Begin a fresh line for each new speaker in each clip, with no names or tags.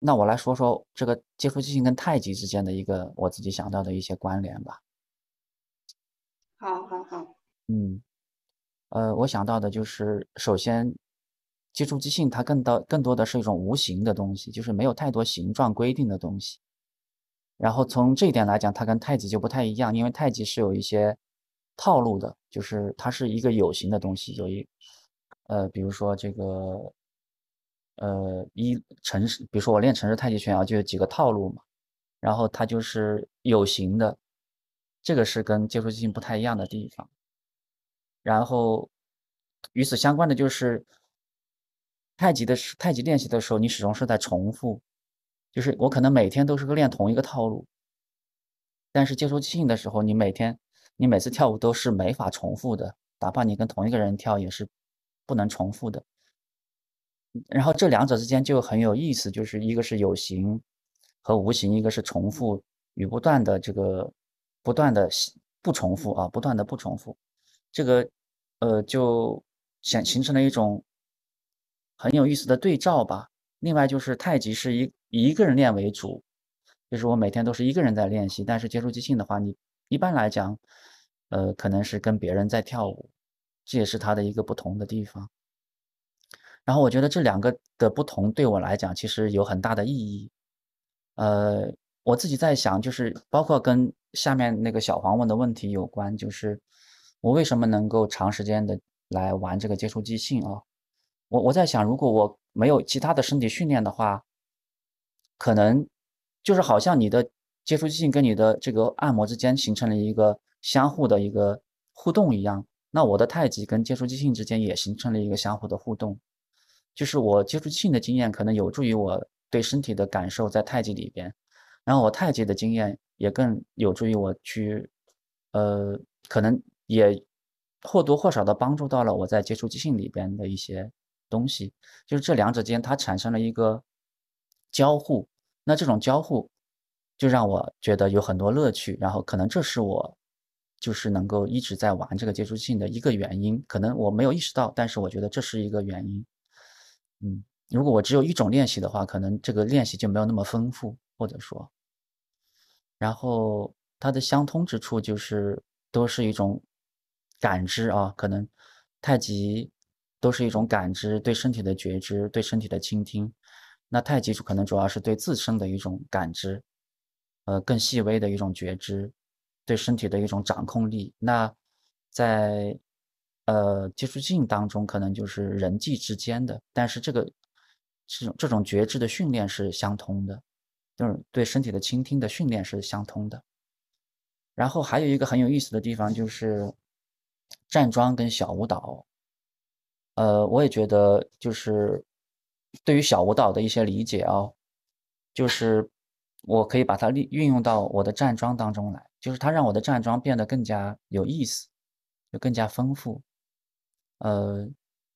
那我来说说这个接触即兴跟太极之间的一个我自己想到的一些关联吧。
好，好，好。
嗯，呃，我想到的就是，首先，接触即兴它更多更多的是一种无形的东西，就是没有太多形状规定的东西。然后从这一点来讲，它跟太极就不太一样，因为太极是有一些套路的，就是它是一个有形的东西，有一，呃，比如说这个。呃，一城市，比如说我练城市太极拳啊，就有几个套路嘛，然后它就是有形的，这个是跟接触即兴不太一样的地方。然后与此相关的就是太极的太极练习的时候，你始终是在重复，就是我可能每天都是练同一个套路，但是接触即兴的时候，你每天你每次跳舞都是没法重复的，哪怕你跟同一个人跳也是不能重复的。然后这两者之间就很有意思，就是一个是有形和无形，一个是重复与不断的这个不断的不重复啊，不断的不重复，这个呃就想形成了一种很有意思的对照吧。另外就是太极是以一个人练为主，就是我每天都是一个人在练习，但是接触即兴的话，你一般来讲，呃可能是跟别人在跳舞，这也是它的一个不同的地方。然后我觉得这两个的不同对我来讲其实有很大的意义。呃，我自己在想，就是包括跟下面那个小黄问的问题有关，就是我为什么能够长时间的来玩这个接触即兴啊？我我在想，如果我没有其他的身体训练的话，可能就是好像你的接触即兴跟你的这个按摩之间形成了一个相互的一个互动一样，那我的太极跟接触即兴之间也形成了一个相互的互动。就是我接触性的经验，可能有助于我对身体的感受在太极里边，然后我太极的经验也更有助于我去，呃，可能也或多或少的帮助到了我在接触即兴里边的一些东西。就是这两者间它产生了一个交互，那这种交互就让我觉得有很多乐趣，然后可能这是我就是能够一直在玩这个接触性的一个原因。可能我没有意识到，但是我觉得这是一个原因。嗯，如果我只有一种练习的话，可能这个练习就没有那么丰富，或者说，然后它的相通之处就是都是一种感知啊，可能太极都是一种感知，对身体的觉知，对身体的倾听。那太极可能主要是对自身的一种感知，呃，更细微的一种觉知，对身体的一种掌控力。那在呃，接触性当中可能就是人际之间的，但是这个这种这种觉知的训练是相通的，就是对身体的倾听的训练是相通的。然后还有一个很有意思的地方就是站桩跟小舞蹈，呃，我也觉得就是对于小舞蹈的一些理解啊，就是我可以把它利运用到我的站桩当中来，就是它让我的站桩变得更加有意思，就更加丰富。呃，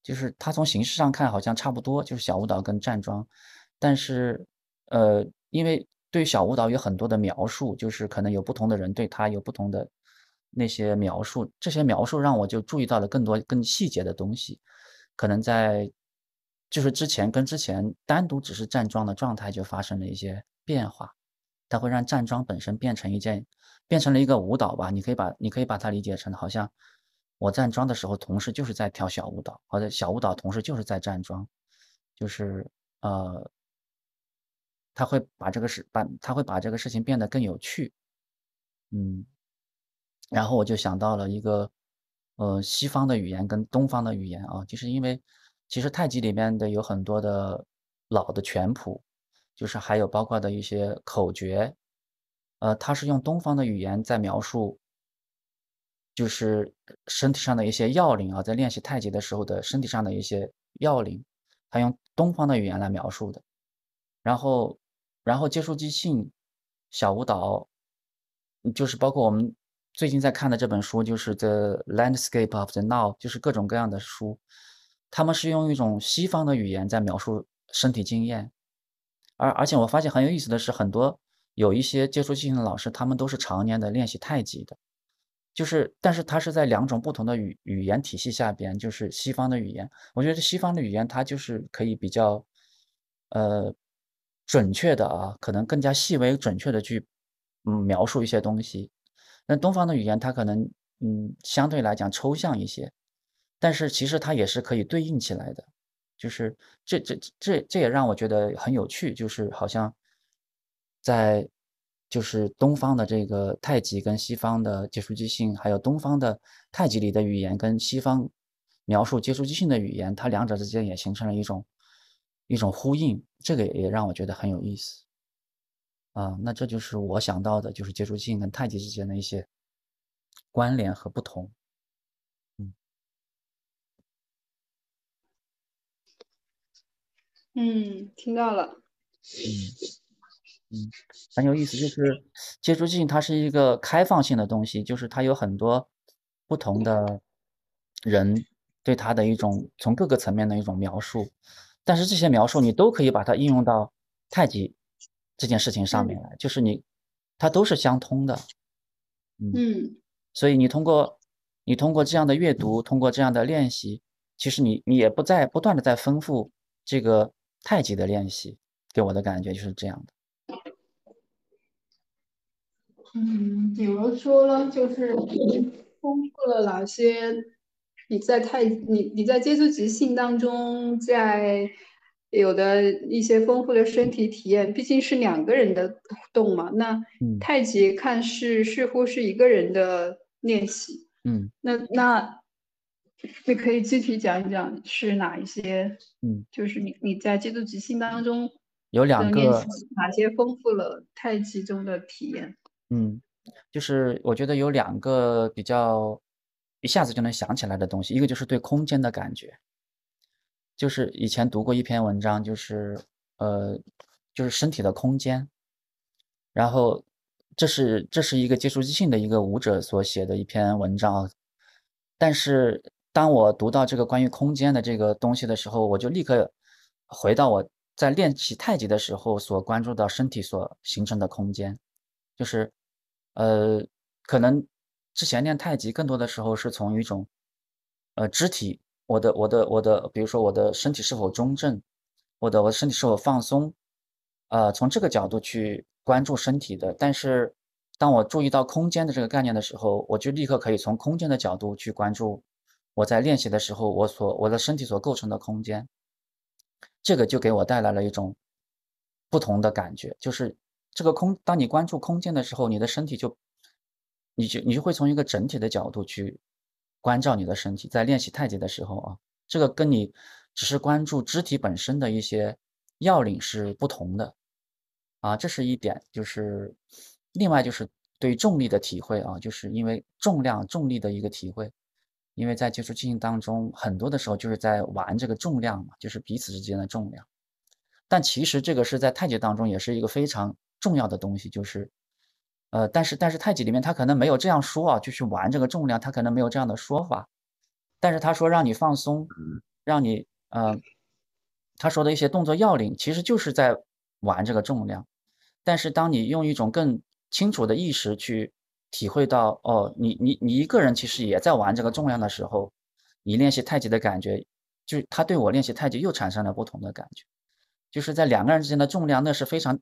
就是它从形式上看好像差不多，就是小舞蹈跟站桩，但是，呃，因为对小舞蹈有很多的描述，就是可能有不同的人对它有不同的那些描述，这些描述让我就注意到了更多更细节的东西，可能在就是之前跟之前单独只是站桩的状态就发生了一些变化，它会让站桩本身变成一件变成了一个舞蹈吧，你可以把你可以把它理解成好像。我站桩的时候，同时就是在跳小舞蹈，或者小舞蹈同时就是在站桩，就是呃，他会把这个事把他会把这个事情变得更有趣，嗯，然后我就想到了一个呃西方的语言跟东方的语言啊，就是因为其实太极里面的有很多的老的拳谱，就是还有包括的一些口诀，呃，它是用东方的语言在描述。就是身体上的一些要领啊，在练习太极的时候的身体上的一些要领，他用东方的语言来描述的。然后，然后接触即兴小舞蹈，就是包括我们最近在看的这本书，就是《The Landscape of the Now》，就是各种各样的书，他们是用一种西方的语言在描述身体经验。而而且我发现很有意思的是，很多有一些接触即兴的老师，他们都是常年的练习太极的。就是，但是它是在两种不同的语语言体系下边，就是西方的语言。我觉得西方的语言它就是可以比较，呃，准确的啊，可能更加细微准确的去嗯描述一些东西。那东方的语言它可能嗯相对来讲抽象一些，但是其实它也是可以对应起来的。就是这这这这也让我觉得很有趣，就是好像在就是东方的这个太极跟西方的接触即兴，还有东方的太极里的语言跟西方描述接触即兴的语言，它两者之间也形成了一种一种呼应，这个也让我觉得很有意思。啊，那这就是我想到的，就是接触即兴跟太极之间的一些关联和不同。
嗯，听到了。
嗯嗯，很有意思，就是接触性它是一个开放性的东西，就是它有很多不同的人对它的一种从各个层面的一种描述，但是这些描述你都可以把它应用到太极这件事情上面来，就是你它都是相通的。
嗯，
所以你通过你通过这样的阅读，通过这样的练习，其实你你也不在不断的在丰富这个。太极的练习给我的感觉就是这样的。
嗯，比如说呢，就是丰富了哪些？你在太你你在接触即兴当中，在有的一些丰富的身体体验，毕竟是两个人的动嘛。那太极看似似乎是一个人的练习。
嗯，
那那。你可以具体讲一讲是哪一些？
嗯，
就是你你在接触即兴当中
有两个
哪些丰富了太极中的体验？
嗯，就是我觉得有两个比较一下子就能想起来的东西，一个就是对空间的感觉，就是以前读过一篇文章，就是呃，就是身体的空间，然后这是这是一个接触即兴的一个舞者所写的一篇文章，但是。当我读到这个关于空间的这个东西的时候，我就立刻回到我在练习太极的时候所关注到身体所形成的空间，就是，呃，可能之前练太极更多的时候是从一种，呃，肢体，我的我的我的，比如说我的身体是否中正，我的我的身体是否放松，呃，从这个角度去关注身体的。但是当我注意到空间的这个概念的时候，我就立刻可以从空间的角度去关注。我在练习的时候，我所我的身体所构成的空间，这个就给我带来了一种不同的感觉。就是这个空，当你关注空间的时候，你的身体就，你就你就会从一个整体的角度去关照你的身体。在练习太极的时候啊，这个跟你只是关注肢体本身的一些要领是不同的啊，这是一点。就是另外就是对重力的体会啊，就是因为重量重力的一个体会。因为在接触进行当中，很多的时候就是在玩这个重量嘛，就是彼此之间的重量。但其实这个是在太极当中也是一个非常重要的东西，就是，呃，但是但是太极里面他可能没有这样说啊，就去玩这个重量，他可能没有这样的说法。但是他说让你放松，让你，呃，他说的一些动作要领，其实就是在玩这个重量。但是当你用一种更清楚的意识去。体会到哦，你你你一个人其实也在玩这个重量的时候，你练习太极的感觉，就他对我练习太极又产生了不同的感觉，就是在两个人之间的重量，那是非常，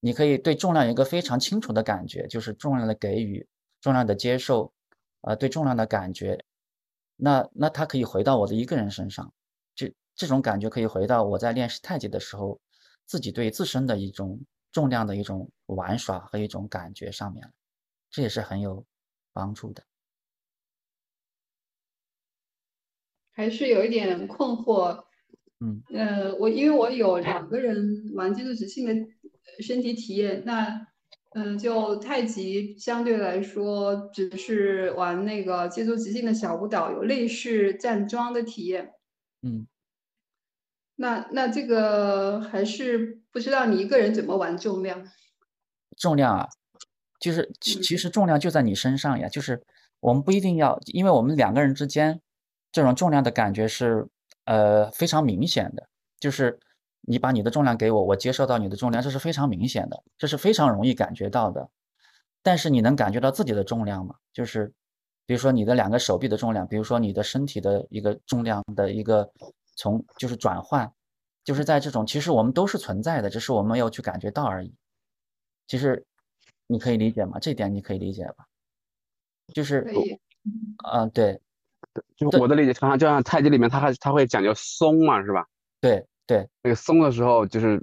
你可以对重量有一个非常清楚的感觉，就是重量的给予、重量的接受，呃，对重量的感觉，那那它可以回到我的一个人身上，这这种感觉可以回到我在练习太极的时候，自己对自身的一种重量的一种玩耍和一种感觉上面。这也是很有帮助的。
还是有一点困惑，
嗯，
呃，我因为我有两个人玩接触即兴的身体体验，那，嗯，就太极相对来说只是玩那个接触即兴的小舞蹈，有类似站桩的体验，
嗯，
那那这个还是不知道你一个人怎么玩重量，
重量啊。就是其其实重量就在你身上呀，就是我们不一定要，因为我们两个人之间这种重量的感觉是呃非常明显的，就是你把你的重量给我，我接受到你的重量，这是非常明显的，这是非常容易感觉到的。但是你能感觉到自己的重量吗？就是比如说你的两个手臂的重量，比如说你的身体的一个重量的一个从就是转换，就是在这种其实我们都是存在的，只是我们没有去感觉到而已。其实你可以理解吗？这点你可以理解吧？就是
可以，
嗯、对
就我的理解，好像就像太极里面，它还它会讲究松嘛，是吧？
对对。
那个松的时候，就是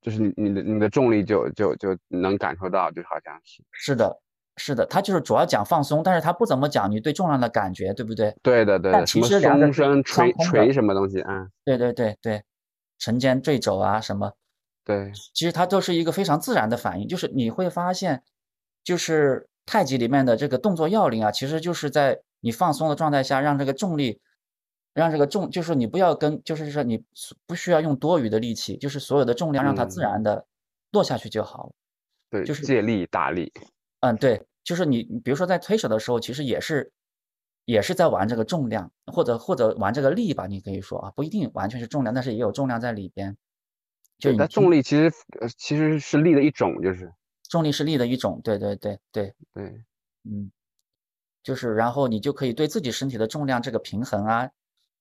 就是你你的你的重力就就就能感受到，就好像是。
是的，是的，他就是主要讲放松，但是他不怎么讲你对重量的感觉，对不对？
对的对的，什么
实两个是
松伸
相通的
垂垂什么东西，啊，
对对对对，沉肩坠肘啊什么，
对，
其实它都是一个非常自然的反应，就是你会发现，就是太极里面的这个动作要领啊，其实就是在你放松的状态下，让这个重力，让这个重，就是你不要跟，就是说你不需要用多余的力气，就是所有的重量让它自
嗯。
然的落下去就好了。
对，
就是
借力打力，
嗯，对，就是你，比如说在推手的时候，其实也是，也是在玩这个重量，或者或者玩这个力吧，你可以说啊，不一定完全是重量，但是也有重量在里边。就你听
重力其实呃其实是力的一种，就是。
重力是力的一种，对对对对，
对，
嗯，就是然后你就可以对自己身体的重量这个平衡啊，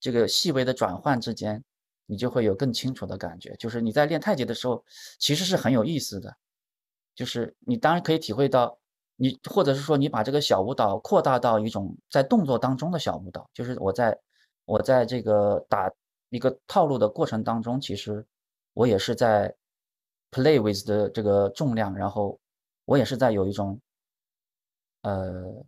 这个细微的转换之间，你就会有更清楚的感觉。就是你在练太极的时候，其实是很有意思的，就是你当然可以体会到，你或者是说你把这个小舞蹈扩大到一种在动作当中的小舞蹈，就是我在我在这个打一个套路的过程当中，其实我也是在 play with 的这个重量，然后我也是在有一种呃，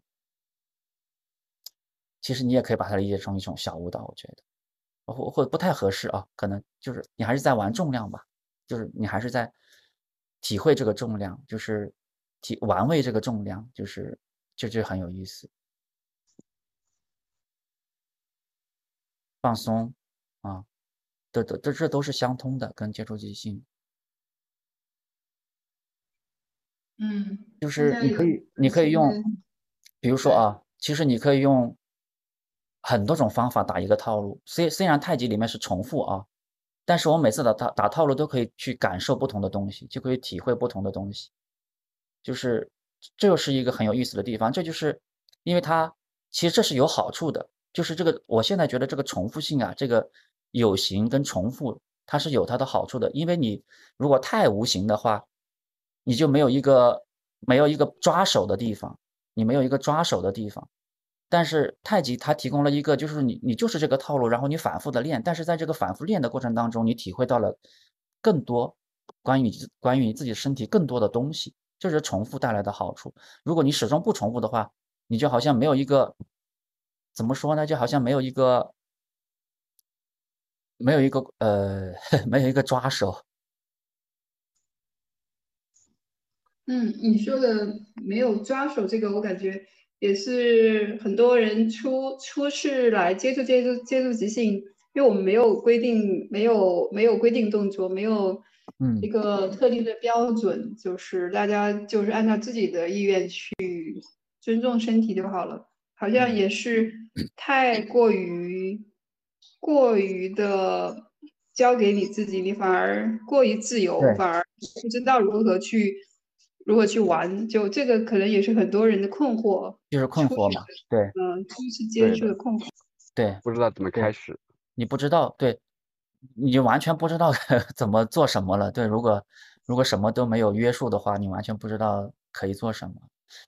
其实你也可以把它理解成一种小舞蹈，我觉得，或或不太合适啊，可能就是你还是在玩重量吧，就是你还是在体会这个重量，就是体玩味这个重量，就是就就很有意思。放松啊，这这这这都是相通的，跟接触即兴。
嗯，
就是你可以，你可以用，比如说啊，其实你可以用很多种方法打一个套路。虽虽然太极里面是重复啊，但是我每次打打打套路都可以去感受不同的东西，就可以体会不同的东西。就是这又是一个很有意思的地方，这就是因为它其实这是有好处的，就是这个我现在觉得这个重复性啊，这个有形跟重复它是有它的好处的，因为你如果太无形的话，你就没有一个没有一个抓手的地方，你没有一个抓手的地方。但是太极它提供了一个，就是你你就是这个套路，然后你反复的练，但是在这个反复练的过程当中，你体会到了更多关于关于你自己身体更多的东西，就是重复带来的好处。如果你始终不重复的话，你就好像没有一个怎么说呢？就好像没有一个没有一个呃 没有一个抓手。
嗯，你说的没有抓手这个，我感觉也是很多人初初次来接触接触接触即兴，因为我们没有规定，没有没有规定动作，没有
嗯。
一个特定的标准，就是大家就是按照自己的意愿去尊重身体就好了。好像
嗯。
也是太过于过于的交给你自己，你反而过于自由，反而不知道如何去如何去玩。就这个可能也是很多人的困惑，
就是困惑嘛，对
嗯，初次接触的困惑。
对
不知道怎么开始，
你不知道，对，你就完全不知道 怎么做什么了。对，如果如果什么都没有约束的话，你完全不知道可以做什么。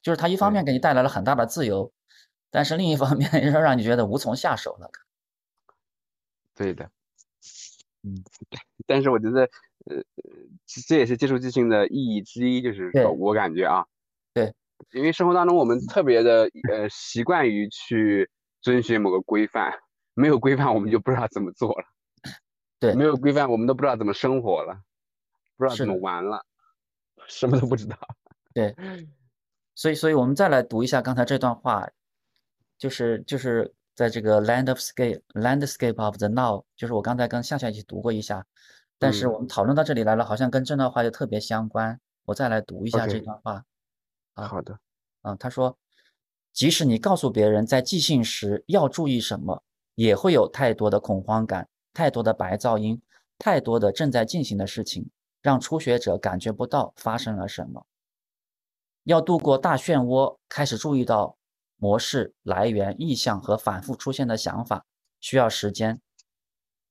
就是它一方面给你带来了很大的自由，但是另一方面又让你觉得无从下手了。
对的，
嗯，
但是我觉得，呃，这这也是接触即兴的意义之一，就是说我感觉啊，
对，
因为生活当中我们特别的呃习惯于去遵循某个规范，没有规范我们就不知道怎么做了，
对
没有规范我们都不知道怎么生活了，不知道怎么玩了，什么都不知道。
对，所以所以我们再来读一下刚才这段话，就是就是在这个 land of scape landscape of the now，就是我刚才跟夏夏一起读过一下，但是
嗯
我们讨论到这里来了，好像跟这段话就特别相关。我再来读一下这段话。啊
好的，
啊，他说，即使你告诉别人在即兴时要注意什么，也会有太多的恐慌感，太多的白噪音，太多的正在进行的事情，让初学者感觉不到发生了什么。要度过大漩涡，开始注意到模式、来源、意向和反复出现的想法，需要时间。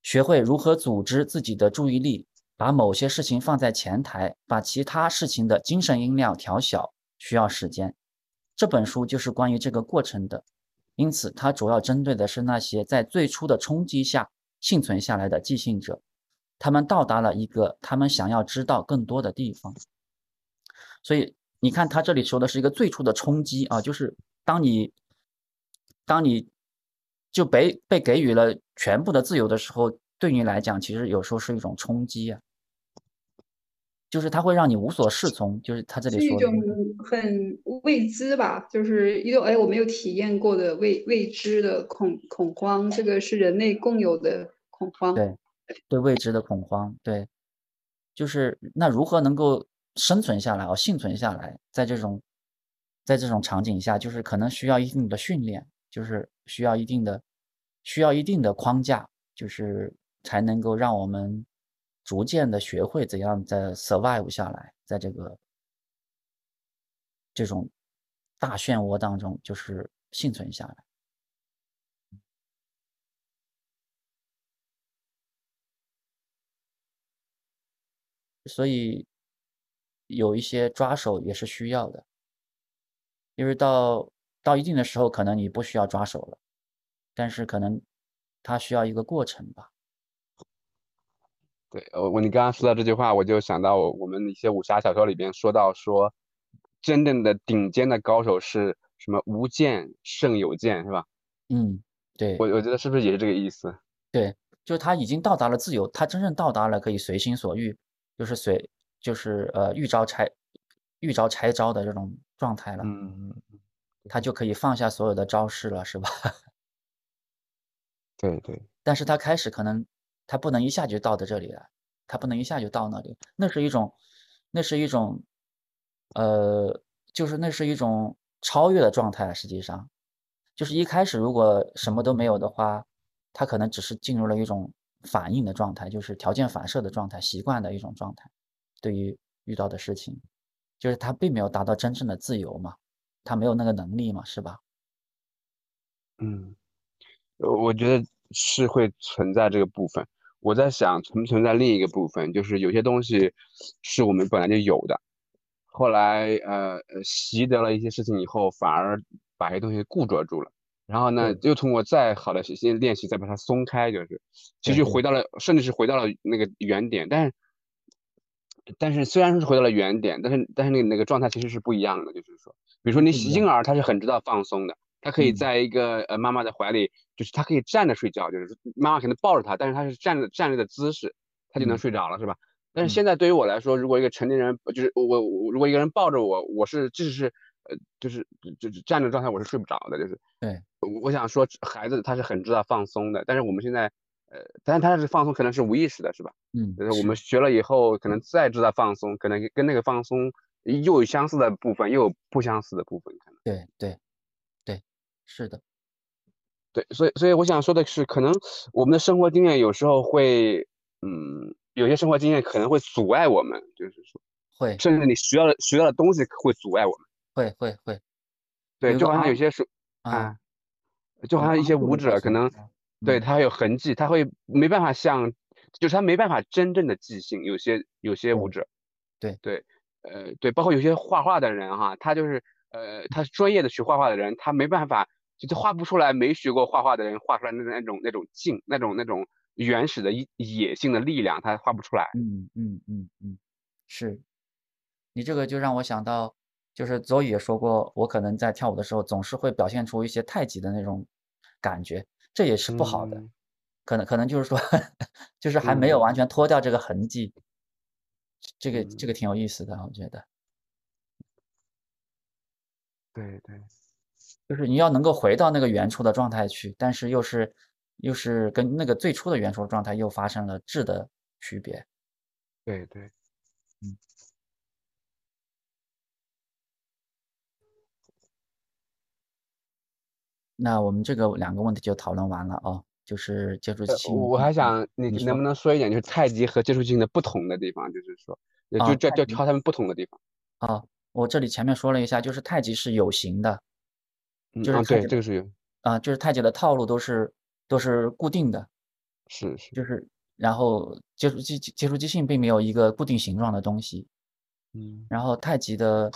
学会如何组织自己的注意力，把某些事情放在前台，把其他事情的精神音量调小，需要时间。这本书就是关于这个过程的，因此它主要针对的是那些在最初的冲击下幸存下来的即兴者，他们到达了一个他们想要知道更多的地方。所以你看，他这里说的是一个最初的冲击啊，就是当你，当你就被被给予了全部的自由的时候，对你来讲，其实有时候是一种冲击啊，就是它会让你无所适从，就是他这里说
是一种很未知吧，就是一种哎我没有体验过的未未知的恐恐慌，这个是人类共有的恐慌。
对，对未知的恐慌，对，就是那如何能够。生存下来哦，幸存下来，在这种，在这种场景下，就是可能需要一定的训练，就是需要一定的，需要一定的框架，就是才能够让我们逐渐的学会怎样在 survive 下来，在这个这种大漩涡当中，就是幸存下来。所以。有一些抓手也是需要的，因为到到一定的时候，可能你不需要抓手了，但是可能它需要一个过程吧。
对，我我你刚刚说到这句话，我就想到我们一些武侠小说里边说到说，真正的顶尖的高手是什么？无剑胜有剑，是吧？
嗯，对。
我我觉得是不是也是这个意思？
对，就是他已经到达了自由，他真正到达了可以随心所欲，就是随。就是呃，遇招拆，遇招拆招的这种状态了，
嗯嗯，
他就可以放下所有的招式了，是吧？
对对。
但是他开始可能他不能一下就到的这里来，他不能一下就到那里，那是一种，那是一种，呃，就是那是一种超越的状态。实际上，就是一开始如果什么都没有的话，他可能只是进入了一种反应的状态，就是条件反射的状态，习惯的一种状态。对于遇到的事情，就是他并没有达到真正的自由嘛，他没有那个能力嘛，是吧？
嗯，我觉得是会存在这个部分。我在想存不存在另一个部分，就是有些东西是我们本来就有的，后来呃习得了一些事情以后，反而把一些东西固着住了，然后呢，又通过再好的新练习再把它松开，就是其实回到了，甚至是回到了那个原点，但是。但是虽然是回到了原点，但是但是那个那个状态其实是不一样的，就是说，比如说你婴儿他是很知道放松的，他可以在一个呃妈妈的怀里，就是他可以站着睡觉，就是妈妈可能抱着他，但是他是站着站着的姿势，他就能睡着了，是吧？但是现在对于我来说，如果一个成年人就是我我如果一个人抱着我，我是即使是呃就是就是站着状态，我是睡不着的，就是
对，
我想说孩子他是很知道放松的，但是我们现在。呃，但是他是放松，可能是无意识的，是吧？
嗯，
就是我们学了以后，可能再知道放松，可能跟那个放松又有相似的部分，又有不相似的部分，可能。
对对对，是的，
对，所以所以我想说的是，可能我们的生活经验有时候会，嗯，有些生活经验可能会阻碍我们，就是说，
会，
甚至你学到的学到的东西会阻碍我们，
会会会，
对，就好像有些是啊，就好像一些舞者可能。对他有痕迹，他会没办法像，就是他没办法真正的即兴。有些有些舞者，
对
对，呃对，包括有些画画的人哈，他就是呃他专业的学画画的人，他没办法，就画不出来没学过画画的人画出来那那种那种劲，那种那种原始的野野性的力量，他画不出来。
嗯嗯嗯嗯，是，你这个就让我想到，就是左宇也说过，我可能在跳舞的时候总是会表现出一些太极的那种感觉。这也是不好的，可能可能就是说，就是还没有完全脱掉这个痕迹，这个这个挺有意思的，我觉得。
对对，
就是你要能够回到那个原初的状态去，但是又是又是跟那个最初的原初状态又发生了质的区别。
对对，嗯。
那我们这个两个问题就讨论完了哦，就是接触性。
我还想你能不能说一点，就是太极和接触性的不同的地方，就是说，就就就挑他们不同的地方。
啊，我这里前面说了一下，就是太极是有形的，就是
对这个是有。
啊，就是太极的套路都是都是固定的，
是是，
就。是然后接触机接触即兴并没有一个固定形状的东西，
嗯。
然后太极的，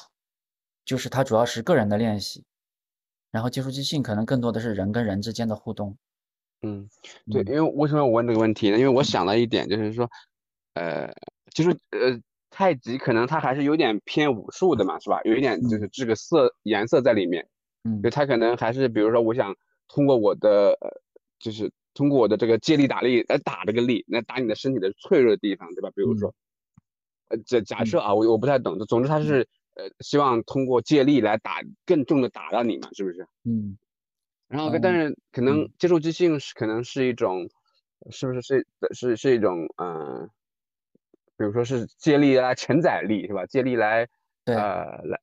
就是它主要是个人的练习，然后接触即兴可能更多的是人跟人之间的互动。
嗯，对，
嗯。
因为为什么我问这个问题呢？因为我想了一点，就是说，呃，就是呃，太极可能它还是有点偏武术的嘛，是吧？有一点就是这个色颜色在里面，
嗯
就他可能还是比如说，我想通过我的，呃，就是通过我的这个借力打力来打这个力，来打你的身体的脆弱的地方，对吧？比如
嗯
说，呃，假假设啊，我我不太懂，总之他是呃希望通过借力来打更重的打到你嘛，是不是？
嗯
然后
嗯
但是可能
嗯
接触即兴是可能是一种，是不是是是是一种呃，比如说是借力来承载力是吧？借力来
对
呃来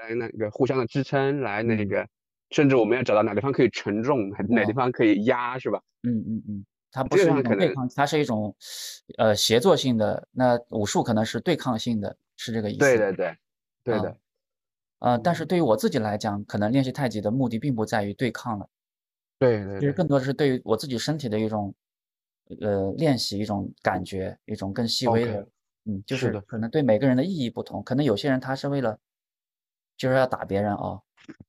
来那个互相的支撑，来那
嗯。
个甚至我们要找到哪地方可以承重，哪哪地
哦
方可以压是吧？
嗯嗯嗯，它不是一种对抗，它是一种呃协作性的。那武术可能是对抗性的，是这个意思。
对对对对
啊
的，
呃，但是
嗯。
对于我自己来讲，可能练习太极的目的并不在于对抗了，
对对对
其实更多的是对于我自己身体的一种呃练习，一种感觉，一种更细微的嗯，就是可能对每个人的意义不同，可能有些人他是为了就是要打别人哦，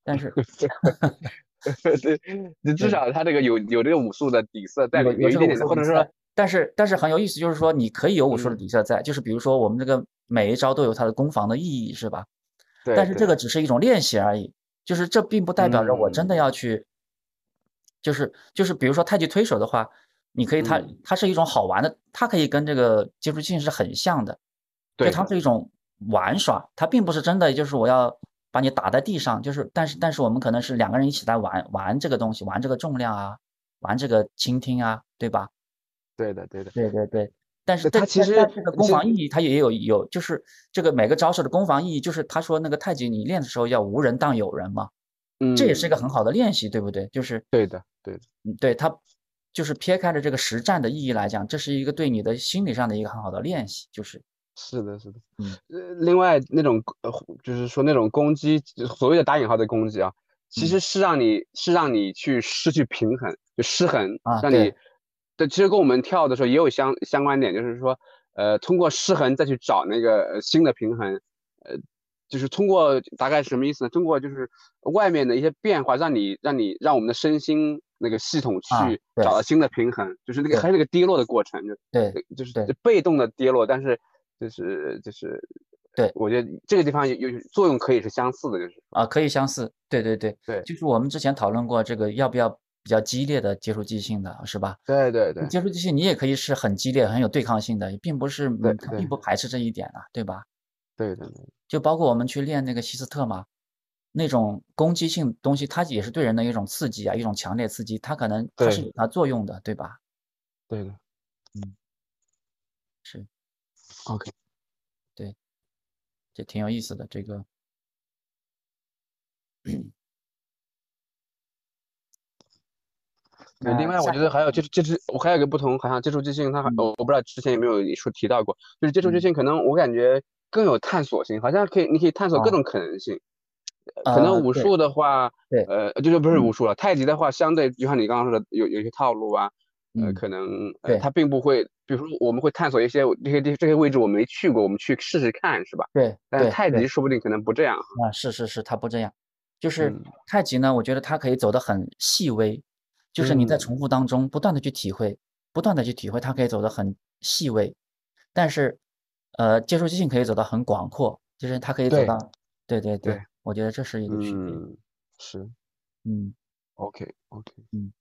但是
对，你至少他这个有有这个武术的底色在里面，
有
一点点，或者说
但是但是很有意思，就是说你可以有武术的
嗯。
底色在，就是比如说我们这个每一招都有它的攻防的意义，是吧？
对
但是这个。只是一种练习而已，就是这并不代表着我真的
嗯。
要去，就是就是比如说太极推手的话，你可以它
嗯。
它是一种好玩的，它可以跟这个接触性是很像的，就
对
它是一种玩耍，它并不是真的就是我要把你打在地上，就是但是但是我们可能是两个人一起在玩玩这个东西，玩这个重量啊，玩这个倾听啊，对吧？
对的对的，
对对对，但是
那它其实
这个攻防意义它也有有，就是这个每个招式的攻防意义，就是他说那个太极你练的时候要无人当有人嘛，这也是一个很
嗯
好的练习，对不对？就是
对的对的，
嗯对它就是撇开了这个实战的意义来讲，这是一个对你的心理上的一个很好的练习，就是
是的是的，
嗯。
呃，另外那种呃，就是说那种攻击，所谓的打引号的攻击啊，其
嗯。
实是让你是让你去失去平衡，就失衡，让
啊让
你，对，其实跟我们跳的时候也有相相关点，就是说，呃，通过失衡再去找那个呃新的平衡，呃，就是通过大概什么意思呢？通过就是外面的一些变化，让你让你让我们的身心那个系统
啊
去找到新的平衡，就是那个还是那个跌落的过程，就
对
就是被动的跌落，但是就是就是，
对。
我觉得这个地方有有作用可以是相似的，就是
啊可以相似，对对对
对。
就是我们之前讨论过这个要不要比较激烈的接触即兴的，是吧？
对对对
接触即兴你也可以是很激烈、很有对抗性的，并不是
对
嗯，它并不。排斥这一点啊，对吧？
对对对，
就包括我们去练那个希斯特嘛，那种攻击性东西，它也是对人的一种刺激啊，一种强烈刺激，它可能它是有它作用的，对吧？
对的。
嗯，是，
，OK，对
这挺有意思的。这个，
对，另外我觉得还有就是就是，我还有一个不同，好像接触即兴，它还
嗯。
我我不知道之前有没有说提到过，就是接触即
嗯。
兴可能我感觉更有探索性，好像可以你可以探索各
啊。
种可能性。呃可能武术的话，
对
呃，就是不是
嗯。
武术了，太极的话，相对就像你刚刚说的，有有些套路啊，呃，
嗯。
可能它并不会，比如说我们会探索一些这些这这些位置我没去过，我们去试试看，是吧？
对？对
但是太极说不定可能不这样。
啊，是是是，它不这样，就是
嗯。
太极呢，我觉得它可以走得很细微，就是你在
嗯。
重复当中不断的去体会，不断的去体会，它可以走得很细微，但是，呃，接触即兴可以走到很广阔，就是它可以走
对
到，对对对，
对
我觉得这是一个区别，
嗯，是。
嗯。
OK OK，
嗯